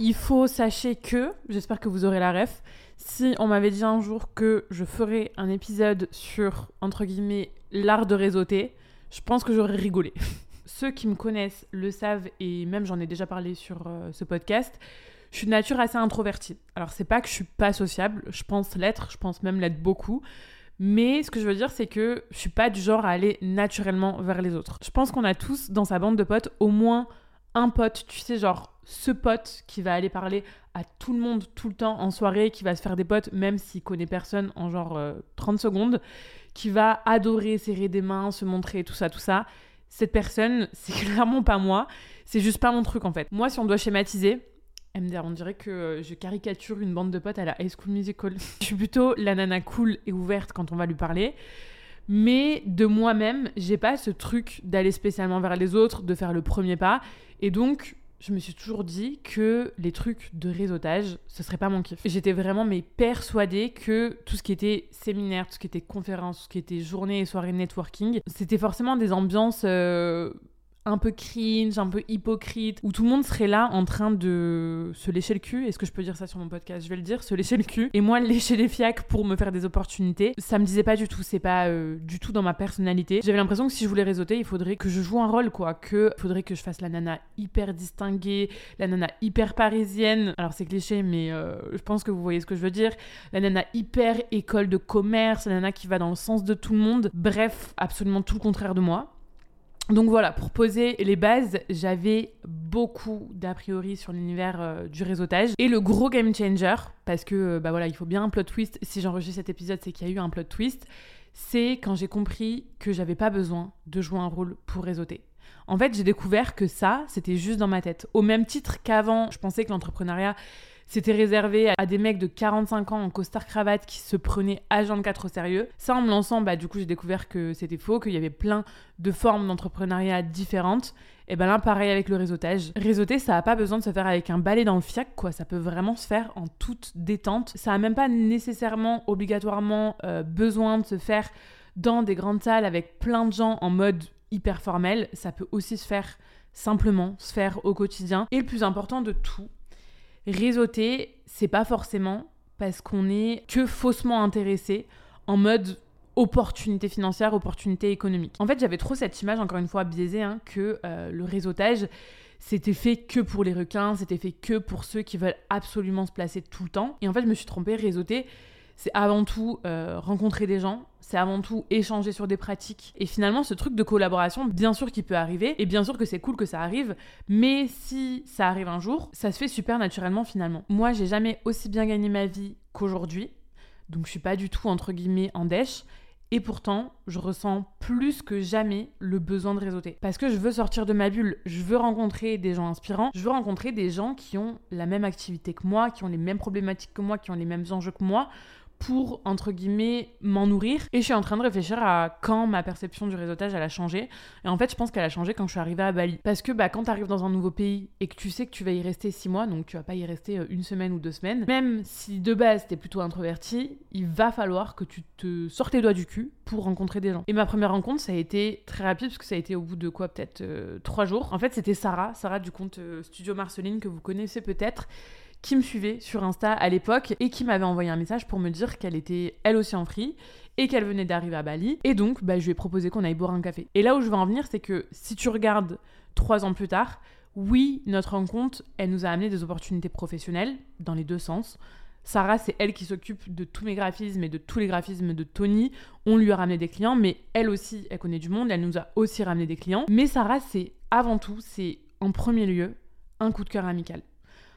Il faut sachez que, j'espère que vous aurez la ref, si on m'avait dit un jour que je ferais un épisode sur, entre guillemets, l'art de réseauter, je pense que j'aurais rigolé. Ceux qui me connaissent le savent, et même j'en ai déjà parlé sur euh, ce podcast, je suis de nature assez introvertie. Alors c'est pas que je suis pas sociable, je pense l'être, je pense même l'être beaucoup. Mais ce que je veux dire, c'est que je suis pas du genre à aller naturellement vers les autres. Je pense qu'on a tous dans sa bande de potes au moins un pote, tu sais, genre ce pote qui va aller parler à tout le monde tout le temps en soirée, qui va se faire des potes même s'il connaît personne en genre 30 euh, secondes, qui va adorer serrer des mains, se montrer, tout ça, tout ça. Cette personne, c'est clairement pas moi. C'est juste pas mon truc en fait. Moi, si on doit schématiser, MDR, on dirait que euh, je caricature une bande de potes à la High School Musical. je suis plutôt la nana cool et ouverte quand on va lui parler. Mais de moi-même, j'ai pas ce truc d'aller spécialement vers les autres, de faire le premier pas. Et donc, je me suis toujours dit que les trucs de réseautage, ce serait pas mon kiff. J'étais vraiment mais persuadée que tout ce qui était séminaire, tout ce qui était conférence, tout ce qui était journée et soirée networking, c'était forcément des ambiances euh, un peu cringe, un peu hypocrite, où tout le monde serait là en train de se lécher le cul. Est-ce que je peux dire ça sur mon podcast? Je vais le dire, se lécher le cul. Et moi, lécher les fiacs pour me faire des opportunités. Ça me disait pas du tout, c'est pas euh, du tout dans ma personnalité. J'avais l'impression que si je voulais réseauter, il faudrait que je joue un rôle, quoi. Que faudrait que je fasse la nana hyper distinguée, la nana hyper parisienne. Alors c'est cliché, mais euh, je pense que vous voyez ce que je veux dire. La nana hyper école de commerce, la nana qui va dans le sens de tout le monde. Bref, absolument tout le contraire de moi. Donc voilà, pour poser les bases, j'avais beaucoup d'a priori sur l'univers euh, du réseautage. Et le gros game changer, parce que euh, bah voilà, il faut bien un plot twist. Si j'enregistre cet épisode, c'est qu'il y a eu un plot twist. C'est quand j'ai compris que j'avais pas besoin de jouer un rôle pour réseauter. En fait, j'ai découvert que ça, c'était juste dans ma tête. Au même titre qu'avant, je pensais que l'entrepreneuriat c'était réservé à des mecs de 45 ans en costard cravate qui se prenaient H24 au sérieux. Ça, en me lançant, bah, du coup, j'ai découvert que c'était faux, qu'il y avait plein de formes d'entrepreneuriat différentes. Et ben là, pareil avec le réseautage. Réseauter, ça n'a pas besoin de se faire avec un balai dans le fiac, quoi. Ça peut vraiment se faire en toute détente. Ça n'a même pas nécessairement, obligatoirement, euh, besoin de se faire dans des grandes salles avec plein de gens en mode hyper formel. Ça peut aussi se faire simplement, se faire au quotidien. Et le plus important de tout, réseauter, c'est pas forcément parce qu'on est que faussement intéressé en mode opportunité financière, opportunité économique. En fait, j'avais trop cette image, encore une fois biaisée, hein, que euh, le réseautage, c'était fait que pour les requins, c'était fait que pour ceux qui veulent absolument se placer tout le temps. Et en fait, je me suis trompée, réseauter, c'est avant tout euh, rencontrer des gens, c'est avant tout échanger sur des pratiques. Et finalement, ce truc de collaboration, bien sûr qu'il peut arriver, et bien sûr que c'est cool que ça arrive, mais si ça arrive un jour, ça se fait super naturellement finalement. Moi, j'ai jamais aussi bien gagné ma vie qu'aujourd'hui, donc je suis pas du tout entre guillemets en dèche. Et pourtant, je ressens plus que jamais le besoin de réseauter. Parce que je veux sortir de ma bulle, je veux rencontrer des gens inspirants, je veux rencontrer des gens qui ont la même activité que moi, qui ont les mêmes problématiques que moi, qui ont les mêmes enjeux que moi, pour, entre guillemets, m'en nourrir. Et je suis en train de réfléchir à quand ma perception du réseautage, elle a changé. Et en fait, je pense qu'elle a changé quand je suis arrivée à Bali. Parce que bah, quand tu arrives dans un nouveau pays et que tu sais que tu vas y rester six mois, donc tu vas pas y rester euh, une semaine ou deux semaines, même si de base t'es plutôt introverti, il va falloir que tu te sortes les doigts du cul pour rencontrer des gens. Et ma première rencontre, ça a été très rapide, parce que ça a été au bout de quoi, peut-être euh, trois jours. En fait, c'était Sarah, Sarah du compte euh, Studio Marceline, que vous connaissez peut-être qui me suivait sur Insta à l'époque et qui m'avait envoyé un message pour me dire qu'elle était elle aussi en free et qu'elle venait d'arriver à Bali. Et donc, bah, je lui ai proposé qu'on aille boire un café. Et là où je veux en venir, c'est que si tu regardes trois ans plus tard, oui, notre rencontre, elle nous a amené des opportunités professionnelles dans les deux sens. Sarah, c'est elle qui s'occupe de tous mes graphismes et de tous les graphismes de Tony. On lui a ramené des clients, mais elle aussi, elle connaît du monde, elle nous a aussi ramené des clients. Mais Sarah, c'est avant tout, c'est en premier lieu un coup de cœur amical.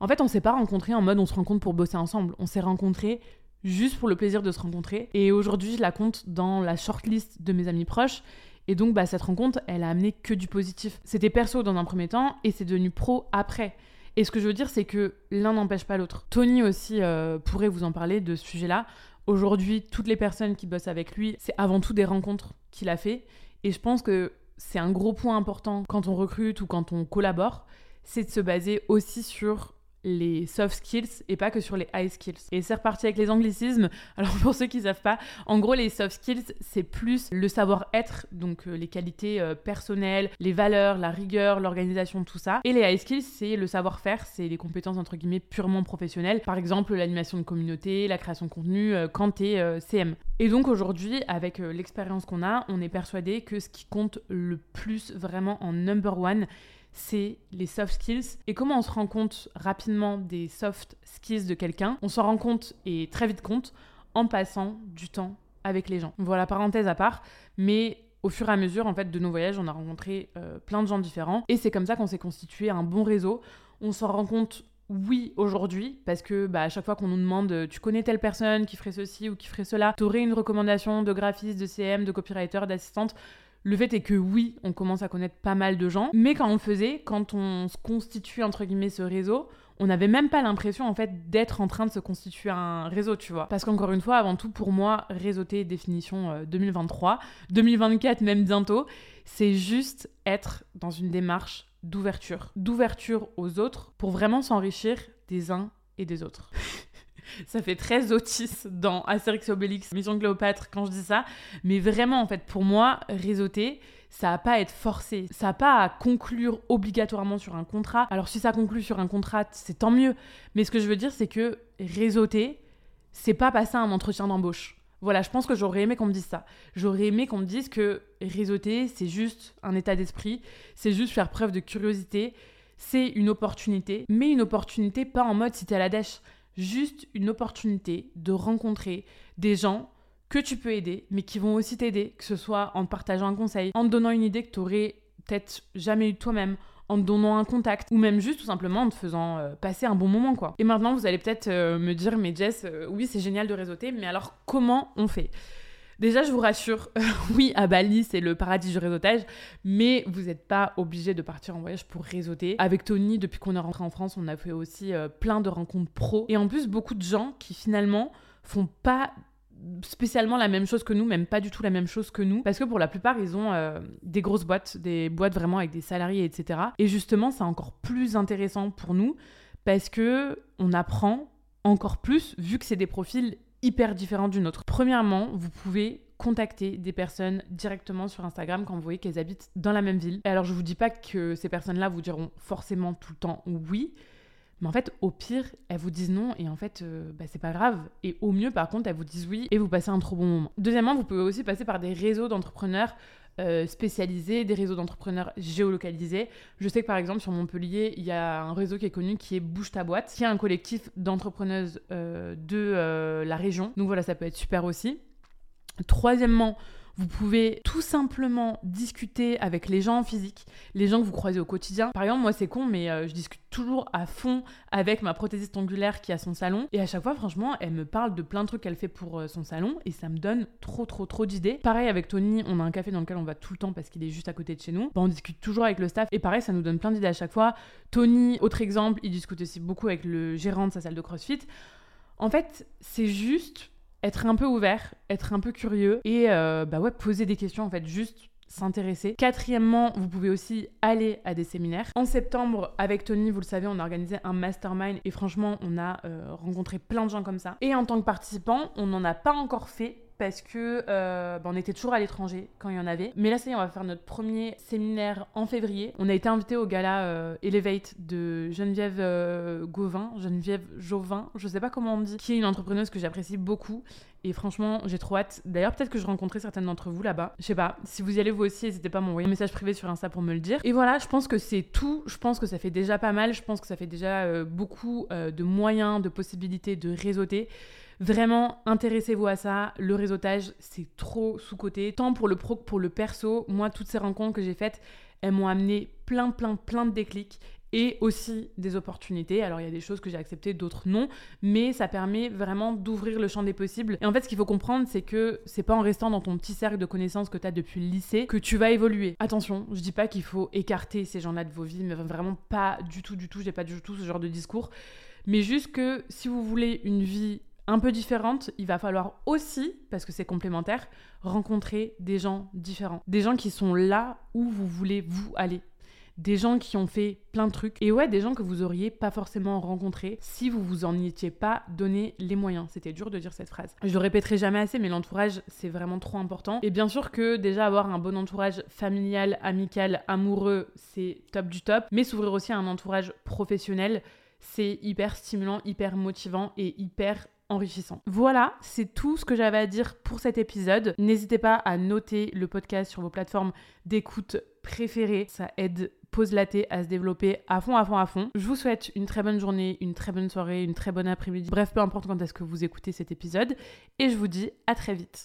En fait, on s'est pas rencontrés en mode on se rencontre pour bosser ensemble. On s'est rencontrés juste pour le plaisir de se rencontrer. Et aujourd'hui, je la compte dans la shortlist de mes amis proches. Et donc, bah, cette rencontre, elle a amené que du positif. C'était perso dans un premier temps et c'est devenu pro après. Et ce que je veux dire, c'est que l'un n'empêche pas l'autre. Tony aussi euh, pourrait vous en parler de ce sujet-là. Aujourd'hui, toutes les personnes qui bossent avec lui, c'est avant tout des rencontres qu'il a fait. Et je pense que c'est un gros point important quand on recrute ou quand on collabore, c'est de se baser aussi sur les soft skills et pas que sur les high skills. Et c'est reparti avec les anglicismes. Alors pour ceux qui savent pas, en gros les soft skills c'est plus le savoir-être, donc euh, les qualités euh, personnelles, les valeurs, la rigueur, l'organisation, tout ça. Et les high skills c'est le savoir-faire, c'est les compétences entre guillemets purement professionnelles. Par exemple l'animation de communauté, la création de contenu euh, quand CM. Et donc aujourd'hui avec l'expérience qu'on a, on est persuadé que ce qui compte le plus vraiment en number one c'est les soft skills. Et comment on se rend compte rapidement des soft skills de quelqu'un On s'en rend compte et très vite compte en passant du temps avec les gens. Voilà, parenthèse à part, mais au fur et à mesure en fait de nos voyages, on a rencontré euh, plein de gens différents et c'est comme ça qu'on s'est constitué un bon réseau. On s'en rend compte oui aujourd'hui parce que bah, à chaque fois qu'on nous demande euh, tu connais telle personne qui ferait ceci ou qui ferait cela, t'aurais une recommandation de graphiste, de CM, de copywriter, d'assistante le fait est que oui, on commence à connaître pas mal de gens, mais quand on faisait, quand on se constitue entre guillemets ce réseau, on n'avait même pas l'impression en fait d'être en train de se constituer un réseau, tu vois. Parce qu'encore une fois, avant tout, pour moi, réseauter, définition 2023, euh, 2024 même bientôt, c'est juste être dans une démarche d'ouverture, d'ouverture aux autres pour vraiment s'enrichir des uns et des autres. ça fait très Otis dans Astérix Obélix, Mission Cléopâtre quand je dis ça. Mais vraiment, en fait, pour moi, réseauter, ça n'a pas à être forcé. Ça n'a pas à conclure obligatoirement sur un contrat. Alors, si ça conclut sur un contrat, c'est tant mieux. Mais ce que je veux dire, c'est que réseauter, c'est pas passer un entretien d'embauche. Voilà, je pense que j'aurais aimé qu'on me dise ça. J'aurais aimé qu'on me dise que réseauter, c'est juste un état d'esprit, c'est juste faire preuve de curiosité, c'est une opportunité, mais une opportunité pas en mode si t'es à la dèche juste une opportunité de rencontrer des gens que tu peux aider, mais qui vont aussi t'aider, que ce soit en te partageant un conseil, en te donnant une idée que tu aurais peut-être jamais eu toi-même, en te donnant un contact, ou même juste tout simplement en te faisant euh, passer un bon moment, quoi. Et maintenant, vous allez peut-être euh, me dire, mais Jess, euh, oui, c'est génial de réseauter, mais alors comment on fait? Déjà, je vous rassure, oui, à Bali, c'est le paradis du réseautage, mais vous n'êtes pas obligé de partir en voyage pour réseauter. Avec Tony, depuis qu'on est rentré en France, on a fait aussi euh, plein de rencontres pro. Et en plus, beaucoup de gens qui finalement font pas spécialement la même chose que nous, même pas du tout la même chose que nous, parce que pour la plupart, ils ont euh, des grosses boîtes, des boîtes vraiment avec des salariés, etc. Et justement, c'est encore plus intéressant pour nous, parce que on apprend encore plus, vu que c'est des profils hyper différent d'une autre. Premièrement, vous pouvez contacter des personnes directement sur Instagram quand vous voyez qu'elles habitent dans la même ville. Alors je vous dis pas que ces personnes-là vous diront forcément tout le temps oui, mais en fait, au pire, elles vous disent non et en fait, euh, bah, c'est pas grave. Et au mieux, par contre, elles vous disent oui et vous passez un trop bon moment. Deuxièmement, vous pouvez aussi passer par des réseaux d'entrepreneurs euh, spécialisés, des réseaux d'entrepreneurs géolocalisés. Je sais que par exemple sur Montpellier, il y a un réseau qui est connu qui est Bouge ta boîte, qui est un collectif d'entrepreneuses euh, de euh, la région. Donc voilà, ça peut être super aussi. Troisièmement, vous pouvez tout simplement discuter avec les gens en physique, les gens que vous croisez au quotidien. Par exemple, moi c'est con, mais euh, je discute toujours à fond avec ma prothésiste angulaire qui a son salon. Et à chaque fois, franchement, elle me parle de plein de trucs qu'elle fait pour euh, son salon et ça me donne trop, trop, trop d'idées. Pareil avec Tony, on a un café dans lequel on va tout le temps parce qu'il est juste à côté de chez nous. Bah, on discute toujours avec le staff et pareil, ça nous donne plein d'idées à chaque fois. Tony, autre exemple, il discute aussi beaucoup avec le gérant de sa salle de CrossFit. En fait, c'est juste être un peu ouvert, être un peu curieux et euh, bah ouais, poser des questions en fait, juste s'intéresser. Quatrièmement, vous pouvez aussi aller à des séminaires. En septembre, avec Tony, vous le savez, on a organisé un mastermind et franchement, on a euh, rencontré plein de gens comme ça. Et en tant que participant, on n'en a pas encore fait parce que euh, bah, on était toujours à l'étranger quand il y en avait. Mais là, ça y est, on va faire notre premier séminaire en février. On a été invité au gala euh, Elevate de Geneviève euh, Gauvin, Geneviève Jauvin, je sais pas comment on dit, qui est une entrepreneuse que j'apprécie beaucoup. Et franchement, j'ai trop hâte. D'ailleurs, peut-être que je rencontrerai certaines d'entre vous là-bas. Je sais pas. Si vous y allez vous aussi, n'hésitez pas à m'envoyer un message privé sur Insta pour me le dire. Et voilà, je pense que c'est tout. Je pense que ça fait déjà pas mal. Je pense que ça fait déjà beaucoup de moyens, de possibilités de réseauter. Vraiment, intéressez-vous à ça. Le réseautage, c'est trop sous-côté, tant pour le pro que pour le perso. Moi, toutes ces rencontres que j'ai faites, elles m'ont amené plein, plein, plein de déclics et aussi des opportunités. Alors il y a des choses que j'ai acceptées, d'autres non, mais ça permet vraiment d'ouvrir le champ des possibles. Et en fait, ce qu'il faut comprendre, c'est que c'est pas en restant dans ton petit cercle de connaissances que tu as depuis le lycée que tu vas évoluer. Attention, je dis pas qu'il faut écarter ces gens-là de vos vies, mais vraiment pas du tout, du tout, j'ai pas du tout ce genre de discours. Mais juste que si vous voulez une vie un peu différente, il va falloir aussi, parce que c'est complémentaire, rencontrer des gens différents. Des gens qui sont là où vous voulez vous aller. des gens qui ont fait plein de trucs. Et ouais, des gens que vous auriez pas forcément rencontrés si vous vous en étiez pas donné les moyens. C'était dur de dire cette phrase. Je le répéterai jamais assez, mais l'entourage, c'est vraiment trop important. Et bien sûr que déjà avoir un bon entourage familial, amical, amoureux, c'est top du top. Mais s'ouvrir aussi à un entourage professionnel, c'est hyper stimulant, hyper motivant et hyper Voilà, c'est tout ce que j'avais à dire pour cet épisode. N'hésitez pas à noter le podcast sur vos plateformes d'écoute préférées. Ça aide Pause Laté à se développer à fond, à fond, à fond. Je vous souhaite une très bonne journée, une très bonne soirée, une très bonne après-midi. Bref, peu importe quand est-ce que vous écoutez cet épisode. Et je vous dis à très vite.